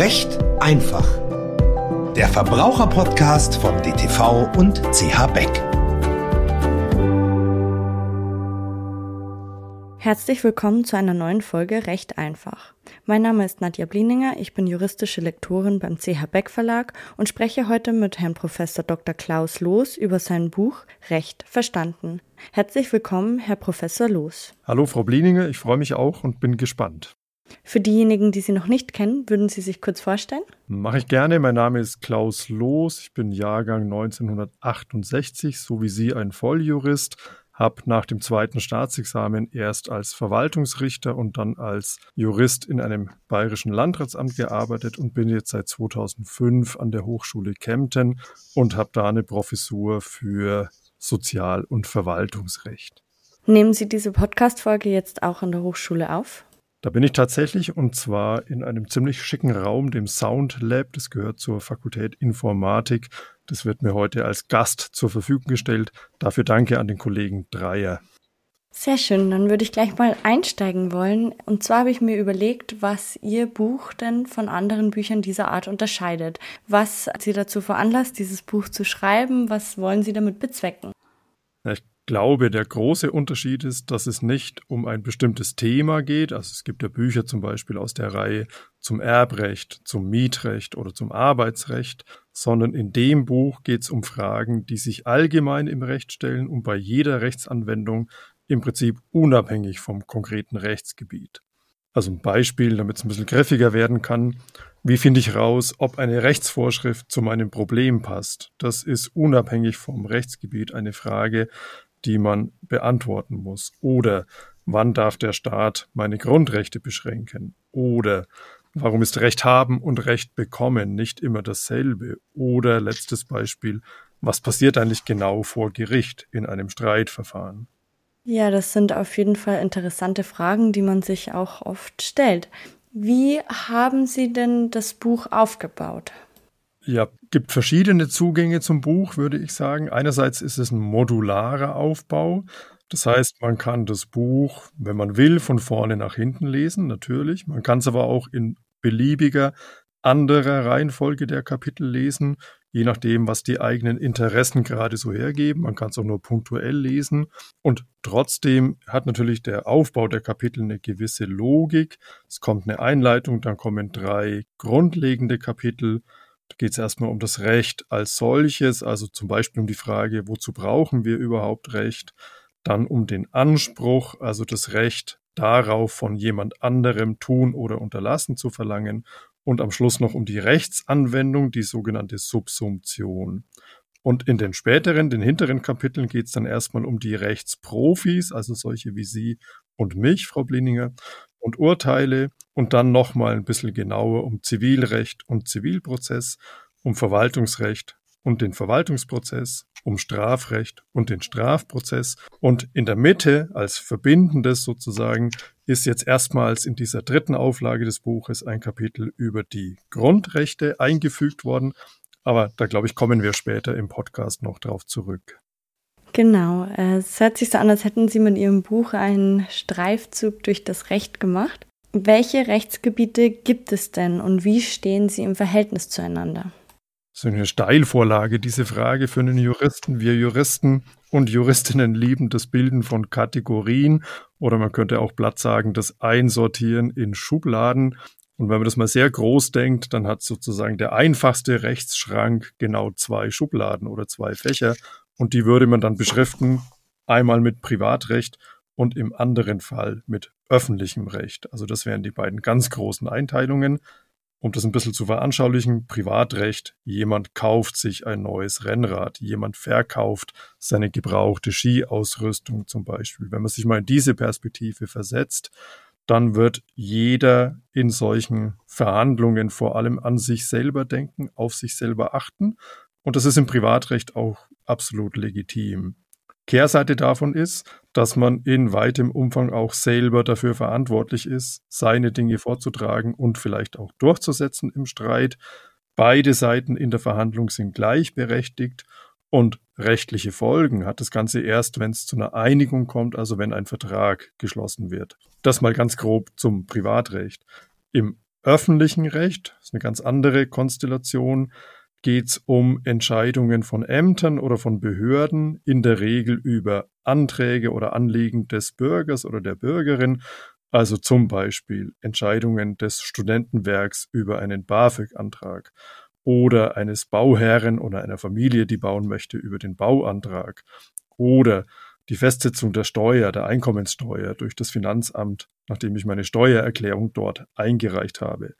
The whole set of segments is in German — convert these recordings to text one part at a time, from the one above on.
Recht einfach. Der Verbraucherpodcast von DTV und CH Beck. Herzlich willkommen zu einer neuen Folge Recht einfach. Mein Name ist Nadja Blieninger, ich bin juristische Lektorin beim CH Beck Verlag und spreche heute mit Herrn Professor Dr. Klaus Loos über sein Buch Recht verstanden. Herzlich willkommen, Herr Professor Loos. Hallo, Frau Blieninger, ich freue mich auch und bin gespannt. Für diejenigen, die Sie noch nicht kennen, würden Sie sich kurz vorstellen? Mache ich gerne. Mein Name ist Klaus Loos. Ich bin Jahrgang 1968, so wie Sie ein Volljurist habe nach dem zweiten Staatsexamen erst als Verwaltungsrichter und dann als Jurist in einem bayerischen Landratsamt gearbeitet und bin jetzt seit 2005 an der Hochschule Kempten und habe da eine Professur für Sozial- und Verwaltungsrecht. Nehmen Sie diese Podcast-Folge jetzt auch an der Hochschule auf? Da bin ich tatsächlich und zwar in einem ziemlich schicken Raum, dem Sound Lab. Das gehört zur Fakultät Informatik. Das wird mir heute als Gast zur Verfügung gestellt. Dafür danke an den Kollegen Dreier. Sehr schön, dann würde ich gleich mal einsteigen wollen. Und zwar habe ich mir überlegt, was Ihr Buch denn von anderen Büchern dieser Art unterscheidet. Was Sie dazu veranlasst, dieses Buch zu schreiben? Was wollen Sie damit bezwecken? Ich glaube, der große Unterschied ist, dass es nicht um ein bestimmtes Thema geht. Also es gibt ja Bücher zum Beispiel aus der Reihe zum Erbrecht, zum Mietrecht oder zum Arbeitsrecht, sondern in dem Buch geht es um Fragen, die sich allgemein im Recht stellen und bei jeder Rechtsanwendung im Prinzip unabhängig vom konkreten Rechtsgebiet. Also ein Beispiel, damit es ein bisschen griffiger werden kann. Wie finde ich raus, ob eine Rechtsvorschrift zu meinem Problem passt? Das ist unabhängig vom Rechtsgebiet eine Frage, die man beantworten muss. Oder wann darf der Staat meine Grundrechte beschränken? Oder warum ist Recht haben und Recht bekommen nicht immer dasselbe? Oder letztes Beispiel, was passiert eigentlich genau vor Gericht in einem Streitverfahren? Ja, das sind auf jeden Fall interessante Fragen, die man sich auch oft stellt. Wie haben Sie denn das Buch aufgebaut? Ja, gibt verschiedene Zugänge zum Buch, würde ich sagen. Einerseits ist es ein modularer Aufbau. Das heißt, man kann das Buch, wenn man will, von vorne nach hinten lesen, natürlich. Man kann es aber auch in beliebiger anderer Reihenfolge der Kapitel lesen, je nachdem, was die eigenen Interessen gerade so hergeben. Man kann es auch nur punktuell lesen. Und trotzdem hat natürlich der Aufbau der Kapitel eine gewisse Logik. Es kommt eine Einleitung, dann kommen drei grundlegende Kapitel geht es erstmal um das Recht als solches, also zum Beispiel um die Frage, wozu brauchen wir überhaupt Recht? Dann um den Anspruch, also das Recht darauf, von jemand anderem tun oder unterlassen zu verlangen. Und am Schluss noch um die Rechtsanwendung, die sogenannte Subsumption. Und in den späteren, den hinteren Kapiteln geht es dann erstmal um die Rechtsprofis, also solche wie Sie und mich, Frau Blininger, und Urteile und dann nochmal ein bisschen genauer um Zivilrecht und Zivilprozess, um Verwaltungsrecht und den Verwaltungsprozess, um Strafrecht und den Strafprozess. Und in der Mitte als Verbindendes sozusagen ist jetzt erstmals in dieser dritten Auflage des Buches ein Kapitel über die Grundrechte eingefügt worden. Aber da glaube ich, kommen wir später im Podcast noch drauf zurück. Genau, es hört sich so an, als hätten Sie mit Ihrem Buch einen Streifzug durch das Recht gemacht. Welche Rechtsgebiete gibt es denn und wie stehen sie im Verhältnis zueinander? So eine Steilvorlage, diese Frage für einen Juristen. Wir Juristen und Juristinnen lieben das Bilden von Kategorien oder man könnte auch platt sagen, das Einsortieren in Schubladen. Und wenn man das mal sehr groß denkt, dann hat sozusagen der einfachste Rechtsschrank genau zwei Schubladen oder zwei Fächer und die würde man dann beschriften, einmal mit Privatrecht und im anderen Fall mit öffentlichem Recht. Also das wären die beiden ganz großen Einteilungen. Um das ein bisschen zu veranschaulichen, Privatrecht, jemand kauft sich ein neues Rennrad, jemand verkauft seine gebrauchte Skiausrüstung zum Beispiel. Wenn man sich mal in diese Perspektive versetzt, dann wird jeder in solchen Verhandlungen vor allem an sich selber denken, auf sich selber achten. Und das ist im Privatrecht auch absolut legitim. Kehrseite davon ist, dass man in weitem Umfang auch selber dafür verantwortlich ist, seine Dinge vorzutragen und vielleicht auch durchzusetzen im Streit. Beide Seiten in der Verhandlung sind gleichberechtigt und rechtliche Folgen hat das Ganze erst, wenn es zu einer Einigung kommt, also wenn ein Vertrag geschlossen wird. Das mal ganz grob zum Privatrecht. Im öffentlichen Recht, ist eine ganz andere Konstellation, geht es um Entscheidungen von Ämtern oder von Behörden, in der Regel über Anträge oder Anliegen des Bürgers oder der Bürgerin, also zum Beispiel Entscheidungen des Studentenwerks über einen BAföG-Antrag oder eines Bauherren oder einer Familie, die bauen möchte, über den Bauantrag oder die Festsetzung der Steuer, der Einkommenssteuer durch das Finanzamt, nachdem ich meine Steuererklärung dort eingereicht habe.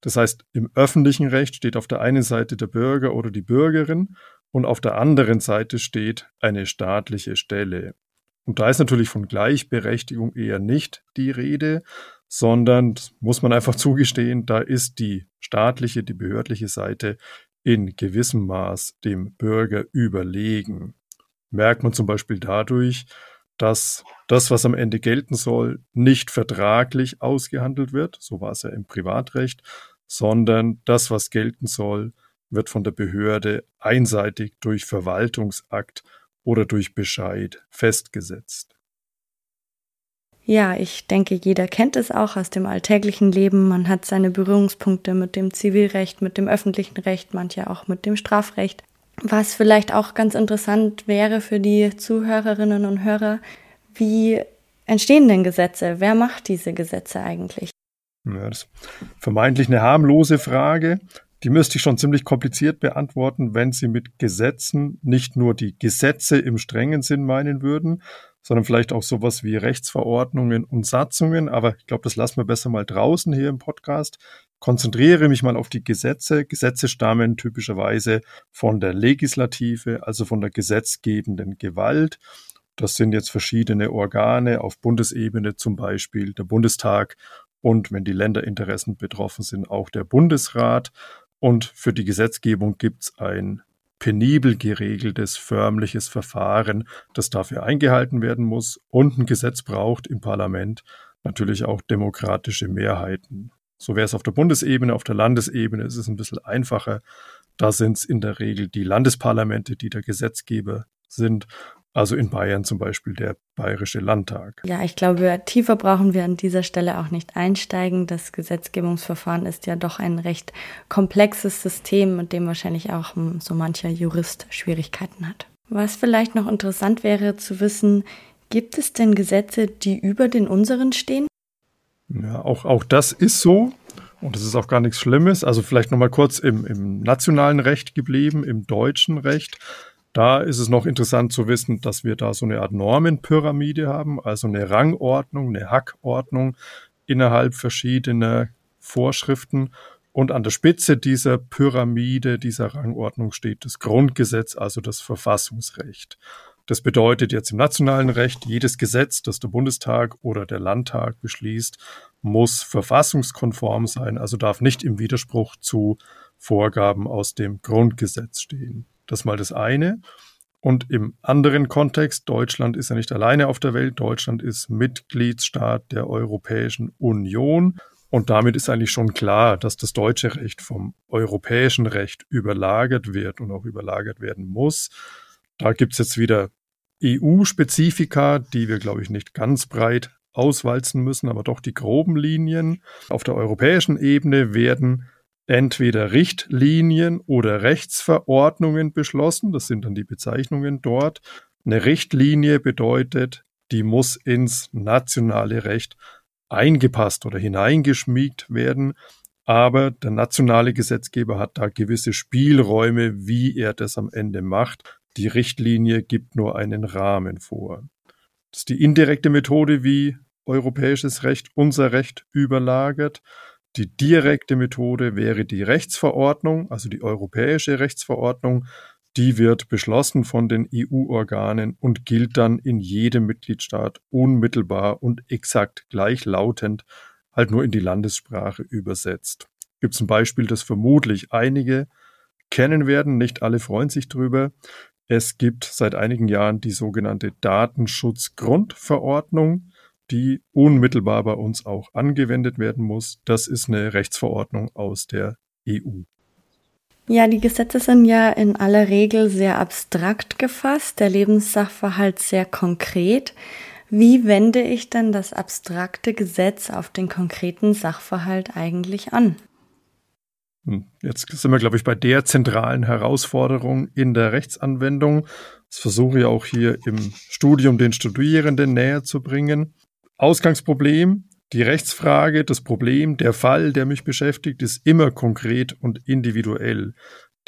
Das heißt, im öffentlichen Recht steht auf der einen Seite der Bürger oder die Bürgerin und auf der anderen Seite steht eine staatliche Stelle. Und da ist natürlich von Gleichberechtigung eher nicht die Rede, sondern muss man einfach zugestehen, da ist die staatliche, die behördliche Seite in gewissem Maß dem Bürger überlegen. Merkt man zum Beispiel dadurch, dass das, was am Ende gelten soll, nicht vertraglich ausgehandelt wird, so war es ja im Privatrecht, sondern das, was gelten soll, wird von der Behörde einseitig durch Verwaltungsakt oder durch Bescheid festgesetzt. Ja, ich denke, jeder kennt es auch aus dem alltäglichen Leben. Man hat seine Berührungspunkte mit dem Zivilrecht, mit dem öffentlichen Recht, manche auch mit dem Strafrecht. Was vielleicht auch ganz interessant wäre für die Zuhörerinnen und Hörer, wie entstehen denn Gesetze? Wer macht diese Gesetze eigentlich? Ja, das ist vermeintlich eine harmlose Frage. Die müsste ich schon ziemlich kompliziert beantworten, wenn Sie mit Gesetzen nicht nur die Gesetze im strengen Sinn meinen würden, sondern vielleicht auch sowas wie Rechtsverordnungen und Satzungen. Aber ich glaube, das lassen wir besser mal draußen hier im Podcast. Konzentriere mich mal auf die Gesetze. Gesetze stammen typischerweise von der Legislative, also von der gesetzgebenden Gewalt. Das sind jetzt verschiedene Organe auf Bundesebene, zum Beispiel der Bundestag und wenn die Länderinteressen betroffen sind, auch der Bundesrat. Und für die Gesetzgebung gibt es ein penibel geregeltes, förmliches Verfahren, das dafür eingehalten werden muss. Und ein Gesetz braucht im Parlament natürlich auch demokratische Mehrheiten. So wäre es auf der Bundesebene, auf der Landesebene ist es ein bisschen einfacher. Da sind es in der Regel die Landesparlamente, die der Gesetzgeber sind. Also in Bayern zum Beispiel der Bayerische Landtag. Ja, ich glaube, tiefer brauchen wir an dieser Stelle auch nicht einsteigen. Das Gesetzgebungsverfahren ist ja doch ein recht komplexes System, mit dem wahrscheinlich auch hm, so mancher Jurist Schwierigkeiten hat. Was vielleicht noch interessant wäre zu wissen, gibt es denn Gesetze, die über den unseren stehen? Ja, auch, auch das ist so. Und das ist auch gar nichts Schlimmes. Also vielleicht nochmal kurz im, im nationalen Recht geblieben, im deutschen Recht. Da ist es noch interessant zu wissen, dass wir da so eine Art Normenpyramide haben, also eine Rangordnung, eine Hackordnung innerhalb verschiedener Vorschriften. Und an der Spitze dieser Pyramide, dieser Rangordnung steht das Grundgesetz, also das Verfassungsrecht. Das bedeutet jetzt im nationalen Recht, jedes Gesetz, das der Bundestag oder der Landtag beschließt, muss verfassungskonform sein, also darf nicht im Widerspruch zu Vorgaben aus dem Grundgesetz stehen. Das ist mal das eine. Und im anderen Kontext, Deutschland ist ja nicht alleine auf der Welt, Deutschland ist Mitgliedsstaat der Europäischen Union. Und damit ist eigentlich schon klar, dass das deutsche Recht vom europäischen Recht überlagert wird und auch überlagert werden muss. Da gibt es jetzt wieder EU-Spezifika, die wir, glaube ich, nicht ganz breit auswalzen müssen, aber doch die groben Linien. Auf der europäischen Ebene werden entweder Richtlinien oder Rechtsverordnungen beschlossen. Das sind dann die Bezeichnungen dort. Eine Richtlinie bedeutet, die muss ins nationale Recht eingepasst oder hineingeschmiegt werden. Aber der nationale Gesetzgeber hat da gewisse Spielräume, wie er das am Ende macht. Die Richtlinie gibt nur einen Rahmen vor. Das ist die indirekte Methode, wie europäisches Recht unser Recht überlagert. Die direkte Methode wäre die Rechtsverordnung, also die europäische Rechtsverordnung. Die wird beschlossen von den EU-Organen und gilt dann in jedem Mitgliedstaat unmittelbar und exakt gleichlautend, halt nur in die Landessprache übersetzt. Gibt es ein Beispiel, das vermutlich einige kennen werden, nicht alle freuen sich drüber. Es gibt seit einigen Jahren die sogenannte Datenschutzgrundverordnung die unmittelbar bei uns auch angewendet werden muss. Das ist eine Rechtsverordnung aus der EU. Ja, die Gesetze sind ja in aller Regel sehr abstrakt gefasst, der Lebenssachverhalt sehr konkret. Wie wende ich denn das abstrakte Gesetz auf den konkreten Sachverhalt eigentlich an? Hm, jetzt sind wir, glaube ich, bei der zentralen Herausforderung in der Rechtsanwendung. Das versuche ich auch hier im Studium den Studierenden näher zu bringen. Ausgangsproblem, die Rechtsfrage, das Problem, der Fall, der mich beschäftigt, ist immer konkret und individuell.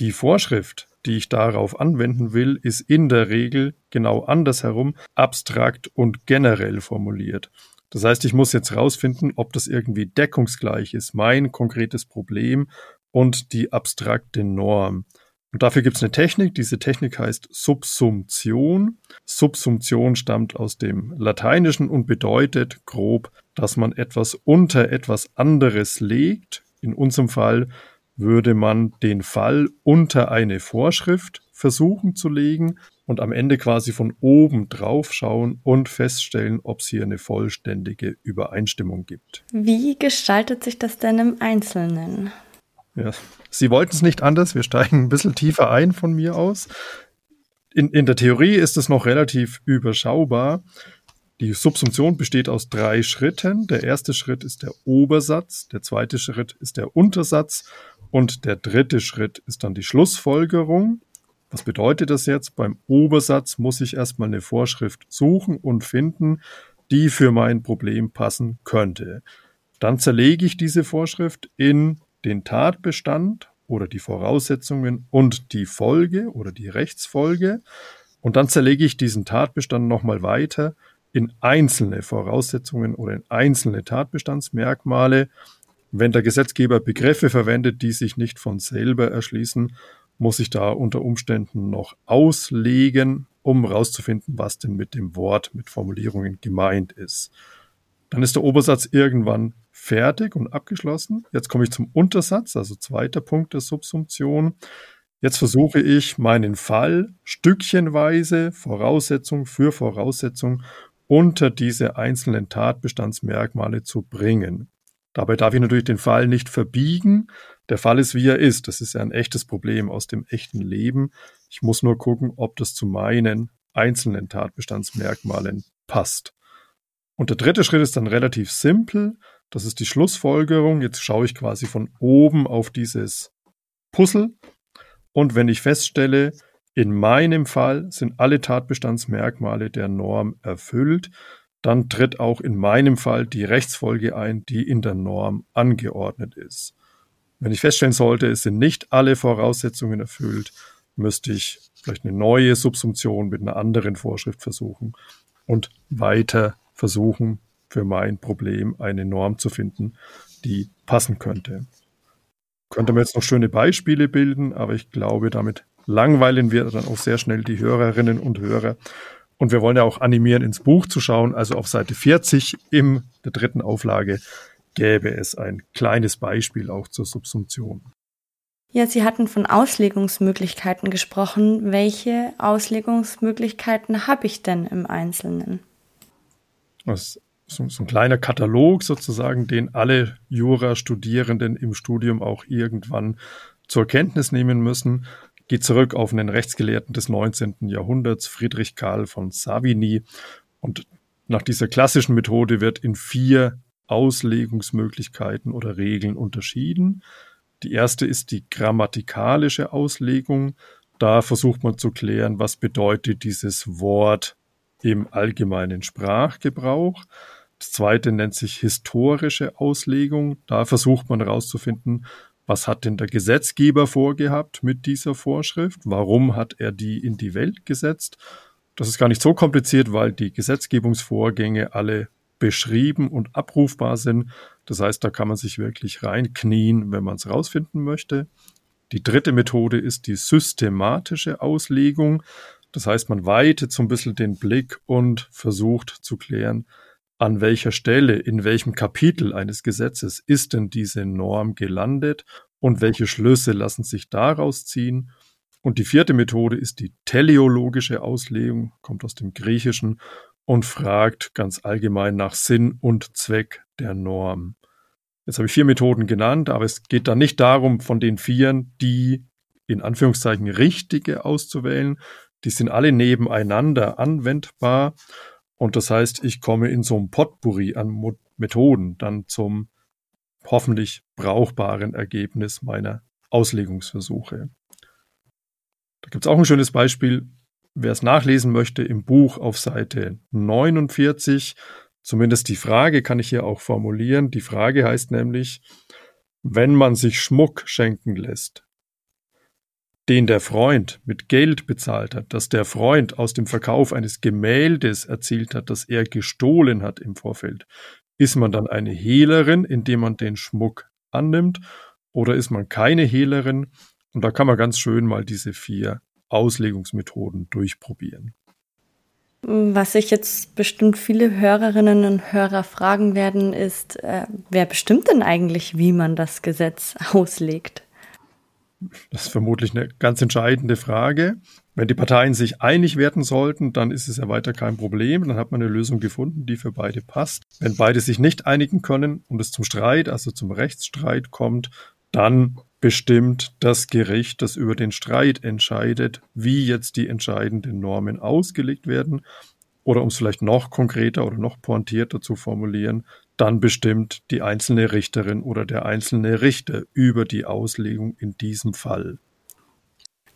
Die Vorschrift, die ich darauf anwenden will, ist in der Regel genau andersherum abstrakt und generell formuliert. Das heißt, ich muss jetzt herausfinden, ob das irgendwie deckungsgleich ist, mein konkretes Problem und die abstrakte Norm. Und dafür gibt es eine Technik. Diese Technik heißt Subsumption. Subsumption stammt aus dem Lateinischen und bedeutet grob, dass man etwas unter etwas anderes legt. In unserem Fall würde man den Fall unter eine Vorschrift versuchen zu legen und am Ende quasi von oben drauf schauen und feststellen, ob es hier eine vollständige Übereinstimmung gibt. Wie gestaltet sich das denn im Einzelnen? Ja, Sie wollten es nicht anders. Wir steigen ein bisschen tiefer ein von mir aus. In, in der Theorie ist es noch relativ überschaubar. Die Subsumption besteht aus drei Schritten. Der erste Schritt ist der Obersatz, der zweite Schritt ist der Untersatz und der dritte Schritt ist dann die Schlussfolgerung. Was bedeutet das jetzt? Beim Obersatz muss ich erstmal eine Vorschrift suchen und finden, die für mein Problem passen könnte. Dann zerlege ich diese Vorschrift in den Tatbestand oder die Voraussetzungen und die Folge oder die Rechtsfolge. Und dann zerlege ich diesen Tatbestand nochmal weiter in einzelne Voraussetzungen oder in einzelne Tatbestandsmerkmale. Wenn der Gesetzgeber Begriffe verwendet, die sich nicht von selber erschließen, muss ich da unter Umständen noch auslegen, um herauszufinden, was denn mit dem Wort, mit Formulierungen gemeint ist. Dann ist der Obersatz irgendwann fertig und abgeschlossen. Jetzt komme ich zum Untersatz, also zweiter Punkt der Subsumption. Jetzt versuche ich meinen Fall stückchenweise Voraussetzung für Voraussetzung unter diese einzelnen Tatbestandsmerkmale zu bringen. Dabei darf ich natürlich den Fall nicht verbiegen. Der Fall ist, wie er ist. Das ist ja ein echtes Problem aus dem echten Leben. Ich muss nur gucken, ob das zu meinen einzelnen Tatbestandsmerkmalen passt. Und der dritte Schritt ist dann relativ simpel. Das ist die Schlussfolgerung. Jetzt schaue ich quasi von oben auf dieses Puzzle. Und wenn ich feststelle, in meinem Fall sind alle Tatbestandsmerkmale der Norm erfüllt, dann tritt auch in meinem Fall die Rechtsfolge ein, die in der Norm angeordnet ist. Wenn ich feststellen sollte, es sind nicht alle Voraussetzungen erfüllt, müsste ich vielleicht eine neue Subsumption mit einer anderen Vorschrift versuchen und weiter versuchen, für mein Problem eine Norm zu finden, die passen könnte. Könnte man jetzt noch schöne Beispiele bilden, aber ich glaube, damit langweilen wir dann auch sehr schnell die Hörerinnen und Hörer. Und wir wollen ja auch animieren, ins Buch zu schauen. Also auf Seite 40 in der dritten Auflage gäbe es ein kleines Beispiel auch zur Subsumption. Ja, Sie hatten von Auslegungsmöglichkeiten gesprochen. Welche Auslegungsmöglichkeiten habe ich denn im Einzelnen? Das so, so ein kleiner Katalog sozusagen, den alle Jurastudierenden im Studium auch irgendwann zur Kenntnis nehmen müssen, geht zurück auf einen Rechtsgelehrten des 19. Jahrhunderts, Friedrich Karl von Savigny. Und nach dieser klassischen Methode wird in vier Auslegungsmöglichkeiten oder Regeln unterschieden. Die erste ist die grammatikalische Auslegung. Da versucht man zu klären, was bedeutet dieses Wort im allgemeinen Sprachgebrauch. Das zweite nennt sich historische Auslegung. Da versucht man herauszufinden, was hat denn der Gesetzgeber vorgehabt mit dieser Vorschrift? Warum hat er die in die Welt gesetzt? Das ist gar nicht so kompliziert, weil die Gesetzgebungsvorgänge alle beschrieben und abrufbar sind. Das heißt, da kann man sich wirklich reinknien, wenn man es rausfinden möchte. Die dritte Methode ist die systematische Auslegung. Das heißt, man weitet so ein bisschen den Blick und versucht zu klären, an welcher Stelle, in welchem Kapitel eines Gesetzes ist denn diese Norm gelandet und welche Schlüsse lassen sich daraus ziehen. Und die vierte Methode ist die teleologische Auslegung, kommt aus dem Griechischen und fragt ganz allgemein nach Sinn und Zweck der Norm. Jetzt habe ich vier Methoden genannt, aber es geht da nicht darum, von den vieren die in Anführungszeichen richtige auszuwählen. Die sind alle nebeneinander anwendbar Und das heißt, ich komme in so einem Potpourri an Methoden dann zum hoffentlich brauchbaren Ergebnis meiner Auslegungsversuche. Da gibt es auch ein schönes Beispiel. Wer es nachlesen möchte, im Buch auf Seite 49, zumindest die Frage kann ich hier auch formulieren. Die Frage heißt nämlich, wenn man sich Schmuck schenken lässt, den der Freund mit Geld bezahlt hat, dass der Freund aus dem Verkauf eines Gemäldes erzielt hat, das er gestohlen hat im Vorfeld, ist man dann eine Hehlerin, indem man den Schmuck annimmt, oder ist man keine Hehlerin? Und da kann man ganz schön mal diese vier Auslegungsmethoden durchprobieren. Was sich jetzt bestimmt viele Hörerinnen und Hörer fragen werden, ist, äh, wer bestimmt denn eigentlich, wie man das Gesetz auslegt? Das ist vermutlich eine ganz entscheidende Frage. Wenn die Parteien sich einig werden sollten, dann ist es ja weiter kein Problem. Dann hat man eine Lösung gefunden, die für beide passt. Wenn beide sich nicht einigen können und es zum Streit, also zum Rechtsstreit kommt, dann bestimmt das Gericht, das über den Streit entscheidet, wie jetzt die entscheidenden Normen ausgelegt werden. Oder um es vielleicht noch konkreter oder noch pointierter zu formulieren, dann bestimmt die einzelne Richterin oder der einzelne Richter über die Auslegung in diesem Fall.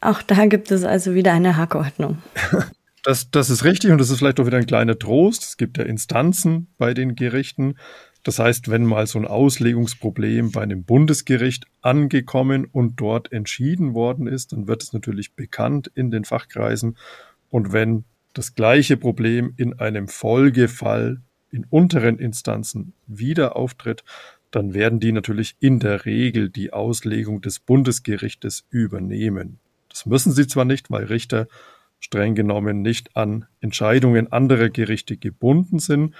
Auch da gibt es also wieder eine Hackordnung. Das, das ist richtig und das ist vielleicht auch wieder ein kleiner Trost. Es gibt ja Instanzen bei den Gerichten. Das heißt, wenn mal so ein Auslegungsproblem bei einem Bundesgericht angekommen und dort entschieden worden ist, dann wird es natürlich bekannt in den Fachkreisen. Und wenn das gleiche Problem in einem Folgefall in unteren Instanzen wieder auftritt, dann werden die natürlich in der Regel die Auslegung des Bundesgerichtes übernehmen. Das müssen sie zwar nicht, weil Richter streng genommen nicht an Entscheidungen anderer Gerichte gebunden sind,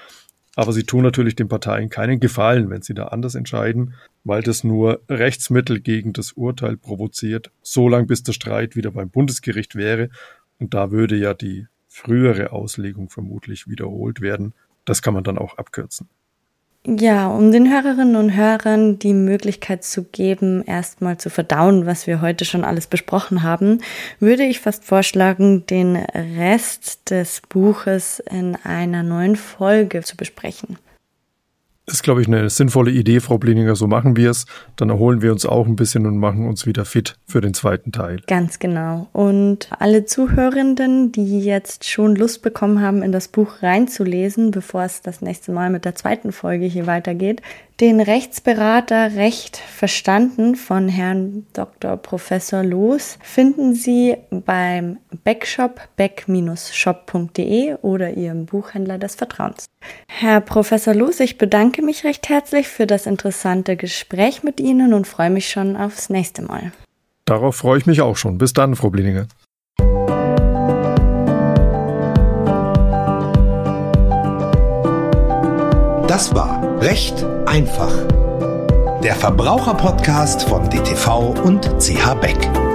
aber sie tun natürlich den Parteien keinen Gefallen, wenn sie da anders entscheiden, weil das nur Rechtsmittel gegen das Urteil provoziert, solange bis der Streit wieder beim Bundesgericht wäre. Und da würde ja die frühere Auslegung vermutlich wiederholt werden. Das kann man dann auch abkürzen. Ja, um den Hörerinnen und Hörern die Möglichkeit zu geben, erstmal zu verdauen, was wir heute schon alles besprochen haben, würde ich fast vorschlagen, den Rest des Buches in einer neuen Folge zu besprechen. Ist, glaube ich, eine sinnvolle Idee, Frau Blininger. So machen wir es. Dann erholen wir uns auch ein bisschen und machen uns wieder fit für den zweiten Teil. Ganz genau. Und alle Zuhörenden, die jetzt schon Lust bekommen haben, in das Buch reinzulesen, bevor es das nächste Mal mit der zweiten Folge hier weitergeht, den Rechtsberater Recht verstanden von Herrn Dr. Professor Loos finden Sie beim Backshop back-shop.de oder Ihrem Buchhändler des Vertrauens. Herr Professor Loos, ich bedanke mich recht herzlich für das interessante Gespräch mit Ihnen und freue mich schon aufs nächste Mal. Darauf freue ich mich auch schon. Bis dann, Frau Blininger. Das war Recht einfach. Der Verbraucherpodcast von DTV und CH Beck.